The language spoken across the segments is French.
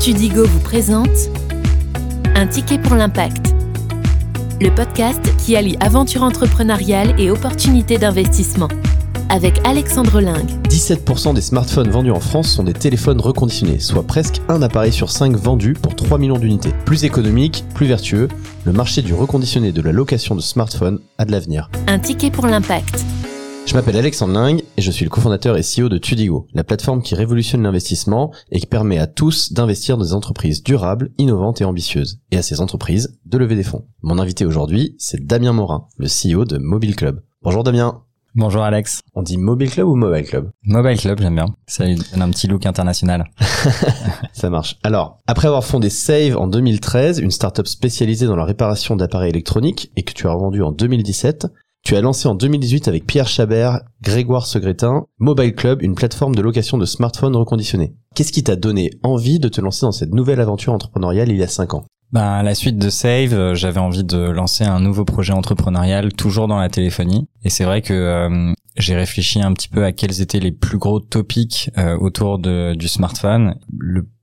Tudigo vous présente Un ticket pour l'impact. Le podcast qui allie aventure entrepreneuriale et opportunités d'investissement. Avec Alexandre Lingue. 17% des smartphones vendus en France sont des téléphones reconditionnés, soit presque un appareil sur 5 vendus pour 3 millions d'unités. Plus économique, plus vertueux, le marché du reconditionné de la location de smartphones a de l'avenir. Un ticket pour l'impact. Je m'appelle Alexandre Ling et je suis le cofondateur et CEO de Tudigo, la plateforme qui révolutionne l'investissement et qui permet à tous d'investir dans des entreprises durables, innovantes et ambitieuses, et à ces entreprises de lever des fonds. Mon invité aujourd'hui, c'est Damien Morin, le CEO de Mobile Club. Bonjour Damien. Bonjour Alex. On dit Mobile Club ou Mobile Club? Mobile Club, j'aime bien. Ça donne un petit look international. Ça marche. Alors, après avoir fondé Save en 2013, une startup spécialisée dans la réparation d'appareils électroniques et que tu as revendu en 2017, tu as lancé en 2018 avec Pierre Chabert, Grégoire Segretin, Mobile Club, une plateforme de location de smartphones reconditionnés. Qu'est-ce qui t'a donné envie de te lancer dans cette nouvelle aventure entrepreneuriale il y a 5 ans? Ben, à la suite de Save, euh, j'avais envie de lancer un nouveau projet entrepreneurial toujours dans la téléphonie. Et c'est vrai que euh, j'ai réfléchi un petit peu à quels étaient les plus gros topics euh, autour du smartphone.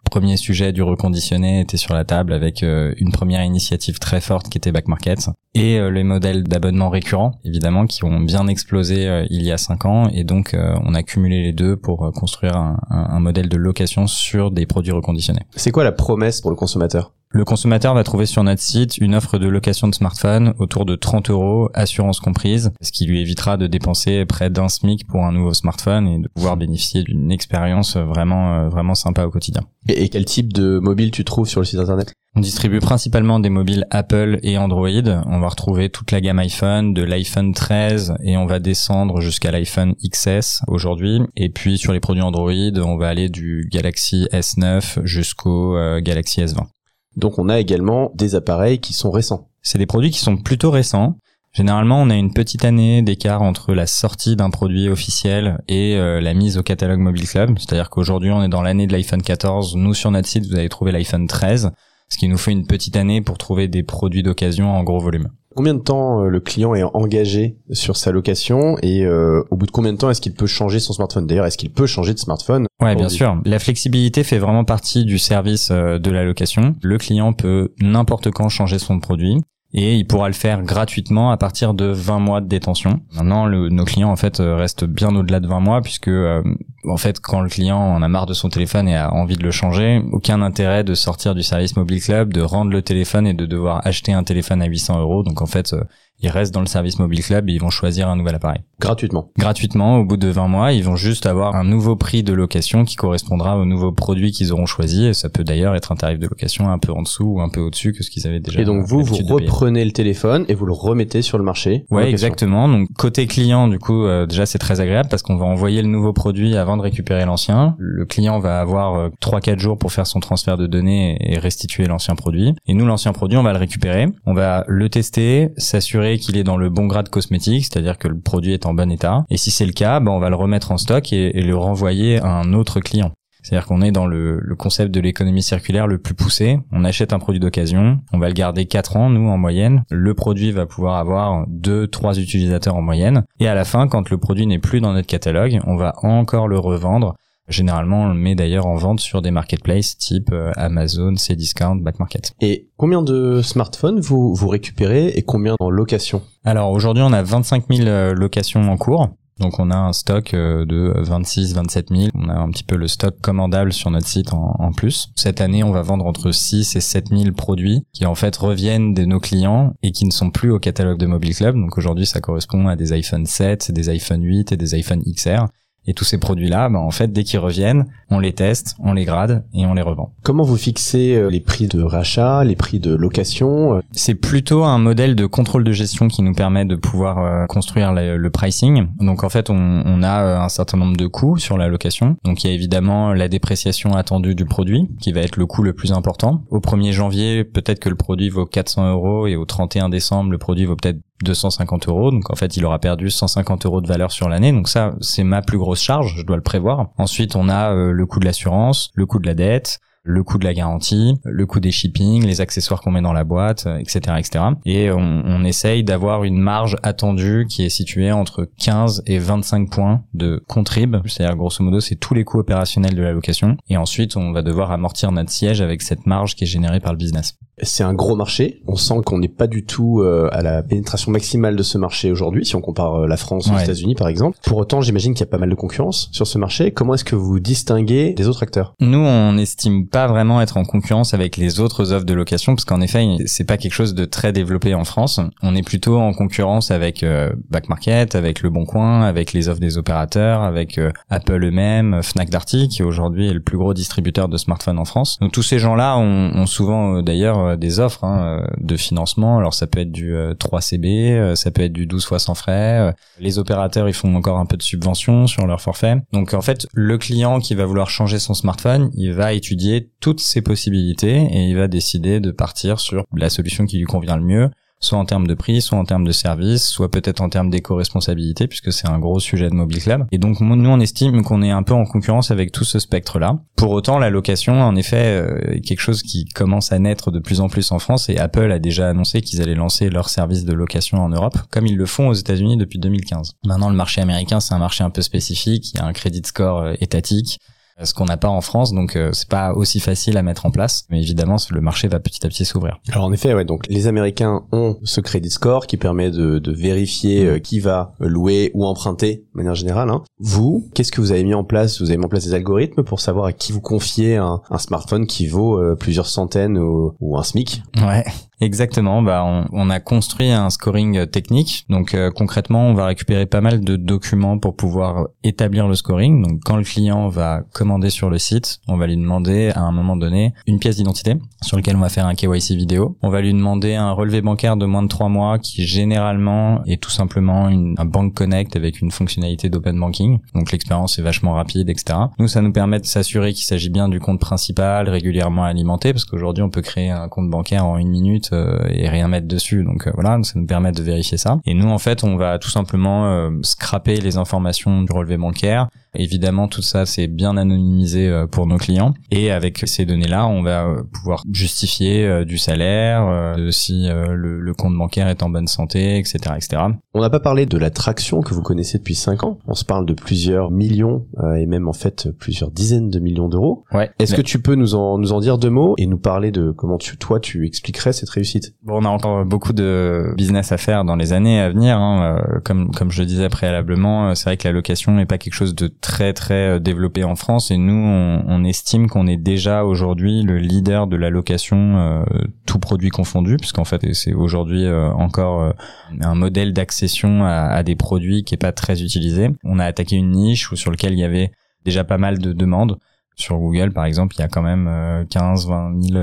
Premier sujet du reconditionné était sur la table avec euh, une première initiative très forte qui était Back Market et euh, les modèles d'abonnement récurrents évidemment qui ont bien explosé euh, il y a cinq ans et donc on a cumulé les deux pour construire un, un, modèle de location sur des produits reconditionnés. C'est quoi la promesse pour le consommateur? Le consommateur va trouver sur notre site une offre de location de smartphone autour de 30 euros, assurance comprise, ce qui lui évitera de dépenser près d'un SMIC pour un nouveau smartphone et de pouvoir bénéficier d'une expérience vraiment vraiment sympa au quotidien. Et, quel type de mobile tu trouves sur le site internet? On distribue principalement des mobiles Apple et Android. On va retrouver toute la gamme iPhone, de l'iPhone 13 et on va descendre jusqu'à l'iPhone XS aujourd'hui. Et puis sur les produits Android, on va aller du Galaxy S9 jusqu'au euh, Galaxy S20. Donc on a également des appareils qui sont récents. C'est des produits qui sont plutôt récents. Généralement, on a une petite année d'écart entre la sortie d'un produit officiel et euh, la mise au catalogue Mobile Club. C'est-à-dire qu'aujourd'hui, on est dans l'année de l'iPhone 14. Nous, sur notre site, vous allez trouver l'iPhone 13, ce qui nous fait une petite année pour trouver des produits d'occasion en gros volume. Combien de temps euh, le client est engagé sur sa location et euh, au bout de combien de temps est-ce qu'il peut changer son smartphone? D'ailleurs, est-ce qu'il peut changer de smartphone? Ouais, bien sûr. La flexibilité fait vraiment partie du service de la location. Le client peut n'importe quand changer son produit et il pourra le faire gratuitement à partir de 20 mois de détention. Maintenant, nos clients en fait euh, restent bien au-delà de 20 mois puisque euh, en fait quand le client en a marre de son téléphone et a envie de le changer, aucun intérêt de sortir du service mobile club, de rendre le téléphone et de devoir acheter un téléphone à 800 euros. Donc en fait, euh, ils restent dans le service mobile club et ils vont choisir un nouvel appareil. Gratuitement. Gratuitement, au bout de 20 mois, ils vont juste avoir un nouveau prix de location qui correspondra au nouveau produit qu'ils auront choisi. Et ça peut d'ailleurs être un tarif de location un peu en dessous ou un peu au-dessus que ce qu'ils avaient déjà. Et donc vous, vous reprenez le téléphone et vous le remettez sur le marché. Ouais, exactement. Donc côté client, du coup, euh, déjà c'est très agréable parce qu'on va envoyer le nouveau produit avant de récupérer l'ancien. Le client va avoir 3-4 euh, jours pour faire son transfert de données et restituer l'ancien produit. Et nous, l'ancien produit, on va le récupérer. On va le tester, s'assurer qu'il est dans le bon grade cosmétique, c'est-à-dire que le produit est en bon état. Et si c'est le cas, ben on va le remettre en stock et, le renvoyer à un autre client. C'est-à-dire qu'on est dans le, concept de l'économie circulaire le plus poussé. On achète un produit d'occasion, on va le garder 4 ans, nous, en moyenne. Le produit va pouvoir avoir 2, 3 utilisateurs en moyenne. Et à la fin, quand le produit n'est plus dans notre catalogue, on va encore le revendre Généralement, on le met d'ailleurs en vente sur des marketplaces type euh, Amazon, Cdiscount, Back Market. Et combien de smartphones vous, vous récupérez et combien en location? Alors aujourd'hui, on a 25 000 euh, locations en cours. Donc on a un stock euh, de 26, 27 000. On a un petit peu le stock commandable sur notre site en, en, plus. Cette année, on va vendre entre 6 et 7 000 produits qui en fait reviennent de nos clients et qui ne sont plus au catalogue de Mobile Club. Donc aujourd'hui, ça correspond à des iPhone 7, des iPhone 8 et des iPhone XR. Et tous ces produits-là, bah, en fait, dès qu'ils reviennent, on les teste, on les grade et on les revend. Comment vous fixez euh, les prix de rachat, les prix de location euh? C'est plutôt un modèle de contrôle de gestion qui nous permet de pouvoir euh, construire le, pricing. Donc en fait, on, on, a un certain nombre de coûts sur la location. Donc il y a évidemment la dépréciation attendue du produit, qui va être le coût le plus important. Au 1er janvier, peut-être que le produit vaut 400 euros et au 31 décembre, le produit vaut peut-être 250 euros. Donc en fait, il aura perdu 150 euros de valeur sur l'année. Donc ça, c'est ma plus grosse charge. Je dois le prévoir. Ensuite, on a euh, le coût de l'assurance, le coût de la dette, le coût de la garantie, le coût des shipping, les accessoires qu'on met dans la boîte, etc., etc. Et on, on essaye d'avoir une marge attendue qui est située entre 15 et 25 points de contrib, c'est-à-dire grosso modo c'est tous les coûts opérationnels de la location. Et ensuite on va devoir amortir notre siège avec cette marge qui est générée par le business. C'est un gros marché. On sent qu'on n'est pas du tout euh, à la pénétration maximale de ce marché aujourd'hui, si on compare euh, la France aux États-Unis par exemple. Pour autant, j'imagine qu'il y a pas mal de concurrence sur ce marché. Comment est-ce que vous vous distinguez des autres acteurs? Nous, on n'estime pas vraiment être en concurrence avec les autres offres de location, parce qu'en effet, c'est pas quelque chose de très développé en France. On est plutôt en concurrence avec euh, Back Market, avec Le Bon Coin, avec les offres des opérateurs, avec Apple eux-mêmes, Fnac Darty, qui aujourd'hui est le plus gros distributeur de smartphones en France. Donc tous ces gens-là ont, ont souvent d'ailleurs euh, des offres hein, euh, de financement. Alors ça peut être du 3CB, euh, ça peut être du 12 fois sans frais. Les opérateurs, ils font encore un peu de subvention sur leur forfait. Donc en fait, le client qui va vouloir changer son smartphone, il va étudier toutes ces possibilités et il va décider de partir sur la solution qui lui convient le mieux soit en termes de prix, soit en termes de service, soit peut-être en termes d'éco-responsabilité, puisque c'est un gros sujet de Mobile Club. Et donc nous, on estime qu'on est un peu en concurrence avec tout ce spectre-là. Pour autant, la location, en effet, euh, est quelque chose qui commence à naître de plus en plus en France, et Apple a déjà annoncé qu'ils allaient lancer leur service de location en Europe, comme ils le font aux États-Unis depuis 2015. Maintenant, le marché américain, c'est un marché un peu spécifique, il y a un crédit score euh, étatique, ce qu'on n'a pas en France, donc euh, c'est pas aussi facile à mettre en place. Mais évidemment, le marché va petit à petit s'ouvrir. Alors en effet, ouais, donc les Américains ont ce crédit score qui permet de, de vérifier euh, qui va louer ou emprunter de manière générale. Hein. Vous, qu'est-ce que vous avez mis en place? Vous avez mis en place des algorithmes pour savoir à qui vous confiez un, un smartphone qui vaut euh, plusieurs centaines ou, ou un SMIC Ouais. Exactement, bah on, on, a construit un scoring technique. Donc euh, concrètement, on va récupérer pas mal de documents pour pouvoir établir le scoring. Donc quand le client va commander sur le site, on va lui demander à un moment donné une pièce d'identité sur lequel on va faire un KYC vidéo. On va lui demander un relevé bancaire de moins de trois mois qui généralement est tout simplement une, un bank connect avec une fonctionnalité d'open banking. Donc l'expérience est vachement rapide, etc. Nous, ça nous permet de s'assurer qu'il s'agit bien du compte principal régulièrement alimenté parce qu'aujourd'hui on peut créer un compte bancaire en une minute euh, et rien mettre dessus. Donc euh, voilà, ça nous permet de vérifier ça. Et nous, en fait, on va tout simplement euh, scraper les informations du relevé bancaire Évidemment, tout ça, c'est bien anonymisé euh, pour nos clients. Et avec ces données-là, on va euh, pouvoir justifier euh, du salaire, si le, compte bancaire est en bonne santé, etc., etc. On n'a pas parlé de la traction que vous connaissez depuis 5 ans. On se parle de plusieurs millions et même en fait plusieurs dizaines de millions d'euros. Ouais. Est-ce que tu peux nous en nous en dire deux mots et nous parler de comment tu toi tu expliquerais cette réussite? Bon, on a encore beaucoup de business à faire dans les années à venir. Hein. Comme comme je le disais préalablement, c'est vrai que la location n'est pas quelque chose de très très euh, développé en France et nous on, estime qu'on est déjà aujourd'hui le leader de la location euh, tout produit confondu puisqu'en fait c'est aujourd'hui euh, encore un modèle d'accession à, à, des produits qui est pas très utilisé. On a attaqué une niche sur lequel il y avait déjà pas mal de demandes sur Google, par exemple, il y a quand même 15, 20 000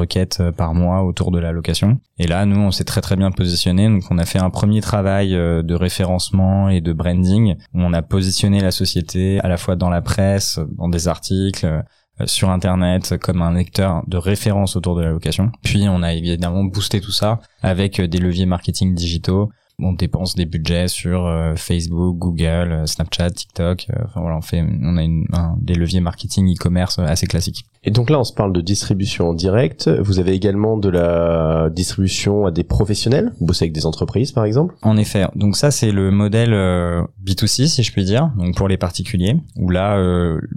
requêtes euh, par mois autour de la location. Et là, nous, on s'est très très bien positionné. Donc, on a fait un premier travail euh, de référencement et de branding. Où on a positionné la société à la fois dans la presse, dans des articles, euh, sur Internet comme un lecteur de référence autour de la location. Puis on a évidemment boosté tout ça avec des leviers marketing digitaux on dépense des budgets sur euh, Facebook, Google, euh, Snapchat, TikTok. Euh, enfin voilà, on fait, on a une, des leviers marketing e-commerce assez classiques. Et donc là, on se parle de distribution en direct. Vous avez également de la distribution à des professionnels? Vous bossez avec des entreprises, par exemple? En effet. Donc ça, c'est le modèle B2C, si je puis dire. Donc pour les particuliers, où là,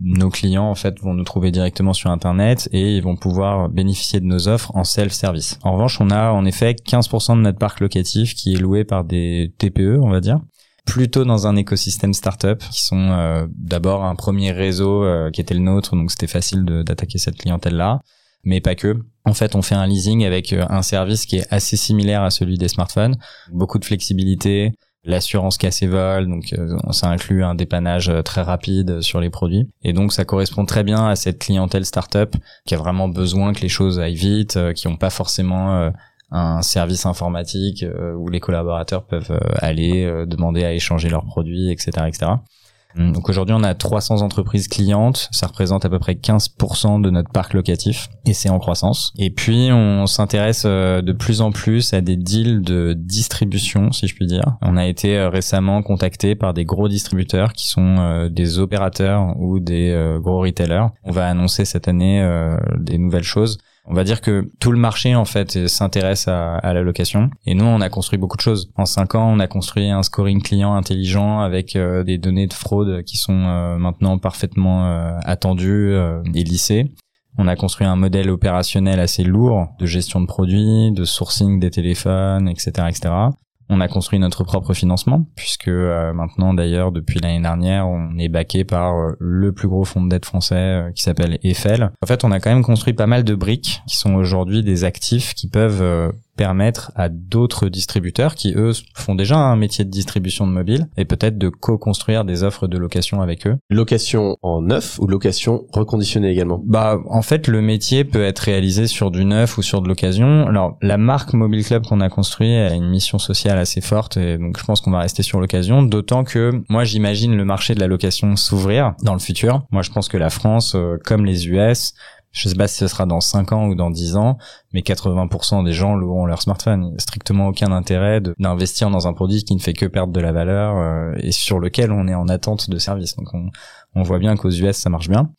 nos clients en fait vont nous trouver directement sur Internet et ils vont pouvoir bénéficier de nos offres en self-service. En revanche, on a en effet 15% de notre parc locatif qui est loué par des des TPE, on va dire. Plutôt dans un écosystème startup qui sont euh, d'abord un premier réseau euh, qui était le nôtre donc c'était facile d'attaquer cette clientèle là mais pas que. En fait on fait un leasing avec euh, un service qui est assez similaire à celui des smartphones. Beaucoup de flexibilité l'assurance casse vol donc ça inclut un dépannage très rapide sur les produits. Et donc ça correspond très bien à cette clientèle startup qui a vraiment besoin que les choses aillent vite qui n'ont pas forcément un service informatique euh, où les collaborateurs peuvent euh, aller euh, demander à échanger leurs produits, etc., etc. Donc aujourd'hui, on a 300 entreprises clientes, ça représente à peu près 15% de notre parc locatif et c'est en croissance. Et puis on s'intéresse de plus en plus à des deals de distribution, si je puis dire. On a été récemment contacté par des gros distributeurs qui sont des opérateurs ou des gros retailers. On va annoncer cette année des nouvelles choses. On va dire que tout le marché en fait s'intéresse à, la location et nous on a construit beaucoup de choses. En cinq ans, on a construit un scoring client intelligent avec euh, des données de fraude qui sont euh, maintenant parfaitement euh, attendues et lissées. On a construit un modèle opérationnel assez lourd de gestion de produits, de sourcing des téléphones, etc., etc. On a construit notre propre financement, puisque euh, maintenant d'ailleurs depuis l'année dernière, on est baqué par euh, le plus gros fonds de dette français euh, qui s'appelle Eiffel. En fait, on a quand même construit pas mal de briques qui sont aujourd'hui des actifs qui peuvent permettre à d'autres distributeurs qui eux font déjà un métier de distribution de mobile et peut-être de co-construire des offres de location avec eux. Location en neuf ou location reconditionnée également? Bah en fait le métier peut être réalisé sur du neuf ou sur de l'occasion. Alors la marque Mobile Club qu'on a construit a une mission sociale assez forte et donc je pense qu'on va rester sur l'occasion d'autant que moi j'imagine le marché de la location s'ouvrir dans le futur. Moi je pense que la France euh, comme les US je sais pas si ce sera dans 5 ans ou dans 10 ans, mais 80% des gens loueront leur smartphone. Il n'y a strictement aucun intérêt d'investir dans un produit qui ne fait que perdre de la valeur euh, et sur lequel on est en attente de service. Donc on, on voit bien qu'aux US ça marche bien.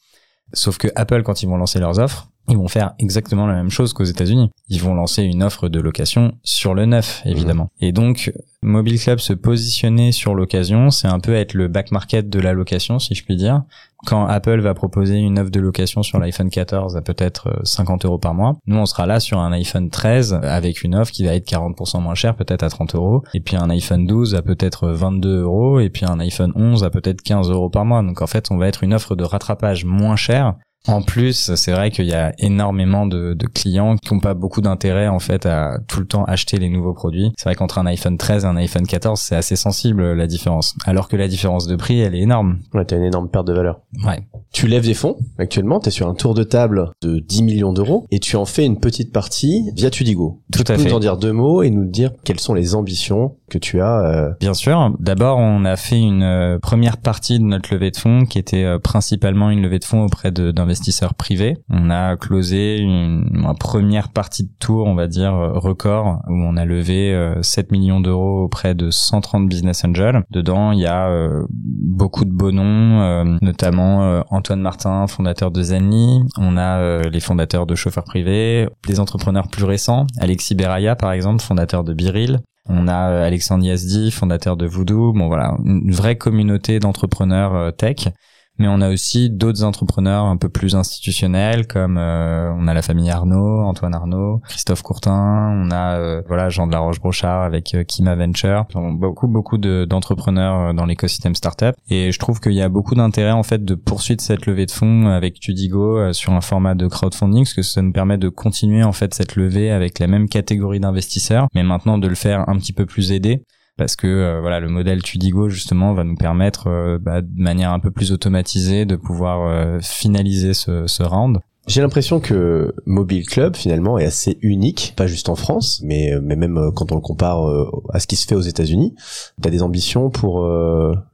Sauf que Apple, quand ils vont lancer leurs offres, ils vont faire exactement la même chose qu'aux États-Unis. Ils vont lancer une offre de location sur le neuf, évidemment. Mmh. Et donc, Mobile Club se positionner sur l'occasion, c'est un peu être le back market de la location, si je puis dire. Quand Apple va proposer une offre de location sur l'iPhone 14 à peut-être 50 euh, euros par mois, nous on sera là sur un iPhone 13 avec une offre qui va être 40% moins chère, peut-être à 30 euros, et puis un iPhone 12 à peut-être 22 euros, et puis un iPhone 11 à peut-être 15 euros par mois. Donc en fait, on va être une offre de rattrapage moins chère en plus, c'est vrai qu'il y a énormément de, de clients qui n'ont pas beaucoup d'intérêt en fait à tout le temps acheter les nouveaux produits. C'est vrai qu'entre un iPhone 13 et un iPhone 14, c'est assez sensible la différence. Alors que la différence de prix, elle est énorme. Ouais, t'as une énorme perte de valeur. Ouais. Tu lèves des fonds actuellement, t'es sur un tour de table de 10 millions d'euros et tu en fais une petite partie via Tudigo. Tout tu à peux fait. nous en dire deux mots et nous dire quelles sont les ambitions que tu as. Euh... Bien sûr. D'abord, on a fait une euh, première partie de notre levée de fonds qui était euh, principalement une levée de fonds auprès d'investisseurs investisseurs privés. On a closé une, première partie de tour, on va dire, euh, record, où on a levé 7 euh, millions d'euros auprès de 130 business angels. Dedans, il y a euh, beaucoup de beaux noms, notamment Antoine Martin, fondateur de Zenly. On a les fondateurs de chauffeurs privés, des entrepreneurs plus récents, Alexis Beraya, par exemple, fondateur de Biril. On a Alexandre Yazdi, fondateur de Voodoo. Bon voilà, une vraie communauté d'entrepreneurs tech mais on a aussi d'autres entrepreneurs un peu plus institutionnels comme euh, on a la famille Arnaud, Antoine Arnaud, Christophe Courtin, on a euh, voilà Jean de la Roche-Brochard avec euh, Kima Venture, beaucoup beaucoup d'entrepreneurs dans l'écosystème startup. Et je trouve qu'il y a beaucoup d'intérêt en fait de poursuivre cette levée de fonds avec Tudigo sur un format de crowdfunding parce que ça nous permet de continuer en fait cette levée avec la même catégorie d'investisseurs mais maintenant de le faire un petit peu plus aidé parce que euh, voilà le modèle Tudigo justement va nous permettre euh, bah, de manière un peu plus automatisée de pouvoir euh, finaliser ce, ce round. J'ai l'impression que Mobile Club finalement est assez unique, pas juste en France, mais, mais même quand on le compare à ce qui se fait aux États-Unis. Tu as des ambitions pour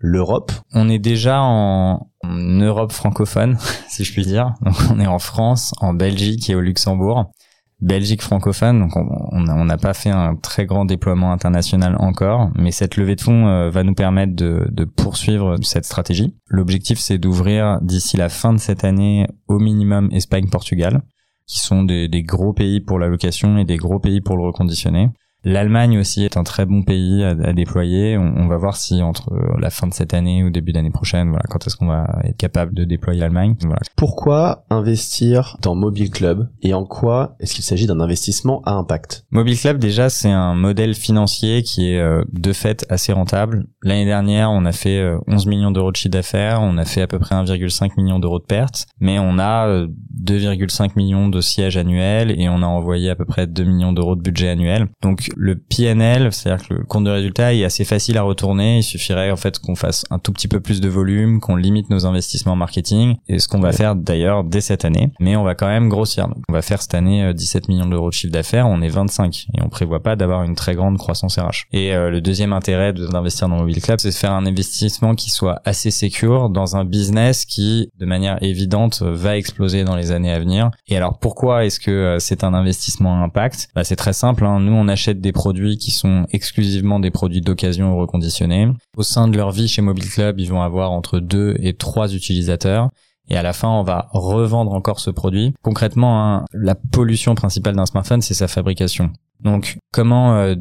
l'Europe? On est déjà en, en Europe francophone, si je puis dire. Donc on est en France, en Belgique et au Luxembourg. Belgique francophone, donc on n'a pas fait un très grand déploiement international encore, mais cette levée de fonds euh, va nous permettre de, poursuivre cette stratégie. L'objectif, c'est d'ouvrir d'ici la fin de cette année au minimum Espagne-Portugal, qui sont des gros pays pour la location et des gros pays pour le reconditionner. L'Allemagne aussi est un très bon pays à, déployer. On, va voir si entre la fin de cette année ou début d'année prochaine, voilà, quand est-ce qu'on va être capable de déployer l'Allemagne. Voilà. Pourquoi investir dans Mobile Club et en quoi est-ce qu'il s'agit d'un investissement à impact? Mobile Club déjà c'est un modèle financier qui est euh, de fait assez rentable. L'année dernière on a fait 11 euh, millions d'euros de chiffre d'affaires, on a fait à peu près 1,5 million d'euros de pertes, mais on a 2,5 euh, millions de sièges annuels et on a envoyé à peu près 2 millions d'euros de budget annuel. Donc le PNL, c'est-à-dire que le compte de résultat est assez facile à retourner. Il suffirait en fait qu'on fasse un tout petit peu plus de volume, qu'on limite nos investissements en marketing, et ce qu'on va faire d'ailleurs dès cette année. Mais on va quand même grossir. Donc, on va faire cette année 17 millions d'euros de chiffre d'affaires. On est 25 et on prévoit pas d'avoir une très grande croissance RH. Et le deuxième intérêt d'investir dans Mobile Club, c'est de faire un investissement qui soit assez secure dans un business qui, de manière évidente, va exploser dans les années à venir. Et alors pourquoi est-ce que euh, c'est un investissement à impact? Bah, C'est très simple. Hein. Nous, on achète des produits qui sont exclusivement des produits d'occasion reconditionnés. Au sein de leur vie chez Mobile Club, ils vont avoir entre deux et trois utilisateurs et à la fin on va revendre encore ce produit. Concrètement, hein, la pollution principale d'un smartphone, c'est sa fabrication. Donc comment euh,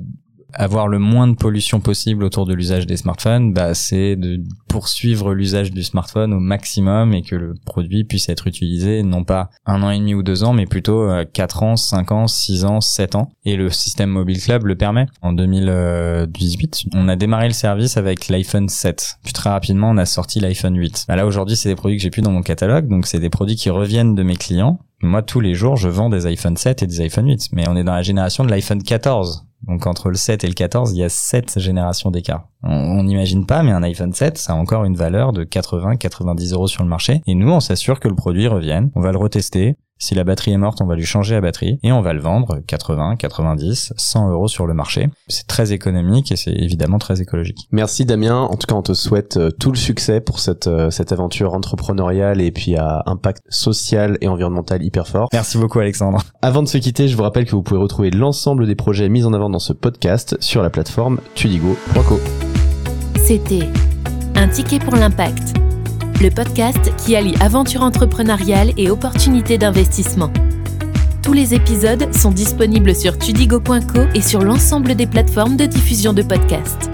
avoir le moins de pollution possible autour de l'usage des smartphones, bah, c'est de poursuivre l'usage du smartphone au maximum et que le produit puisse être utilisé non pas un an et demi ou deux ans, mais plutôt 4 euh, ans, 5 ans, 6 ans, 7 ans. Et le système Mobile Club le permet. En 2018, on a démarré le service avec l'iPhone 7. Puis très rapidement, on a sorti l'iPhone 8. Bah là, aujourd'hui, c'est des produits que j'ai plus dans mon catalogue, donc c'est des produits qui reviennent de mes clients. Moi, tous les jours, je vends des iPhone 7 et des iPhone 8. Mais on est dans la génération de l'iPhone 14. Donc entre le 7 et le 14, il y a 7 générations d'écart. On n'imagine pas, mais un iPhone 7, ça a encore une valeur de 80-90 euros sur le marché. Et nous, on s'assure que le produit revienne. On va le retester. Si la batterie est morte, on va lui changer la batterie et on va le vendre 80, 90, 100 euros sur le marché. C'est très économique et c'est évidemment très écologique. Merci Damien. En tout cas, on te souhaite euh, tout le succès pour cette, euh, cette aventure entrepreneuriale et puis à impact social et environnemental hyper fort. Merci beaucoup Alexandre. Avant de se quitter, je vous rappelle que vous pouvez retrouver l'ensemble des projets mis en avant dans ce podcast sur la plateforme tudigo.co. C'était un ticket pour l'impact le podcast qui allie aventure entrepreneuriale et opportunités d'investissement. Tous les épisodes sont disponibles sur tudigo.co et sur l'ensemble des plateformes de diffusion de podcasts.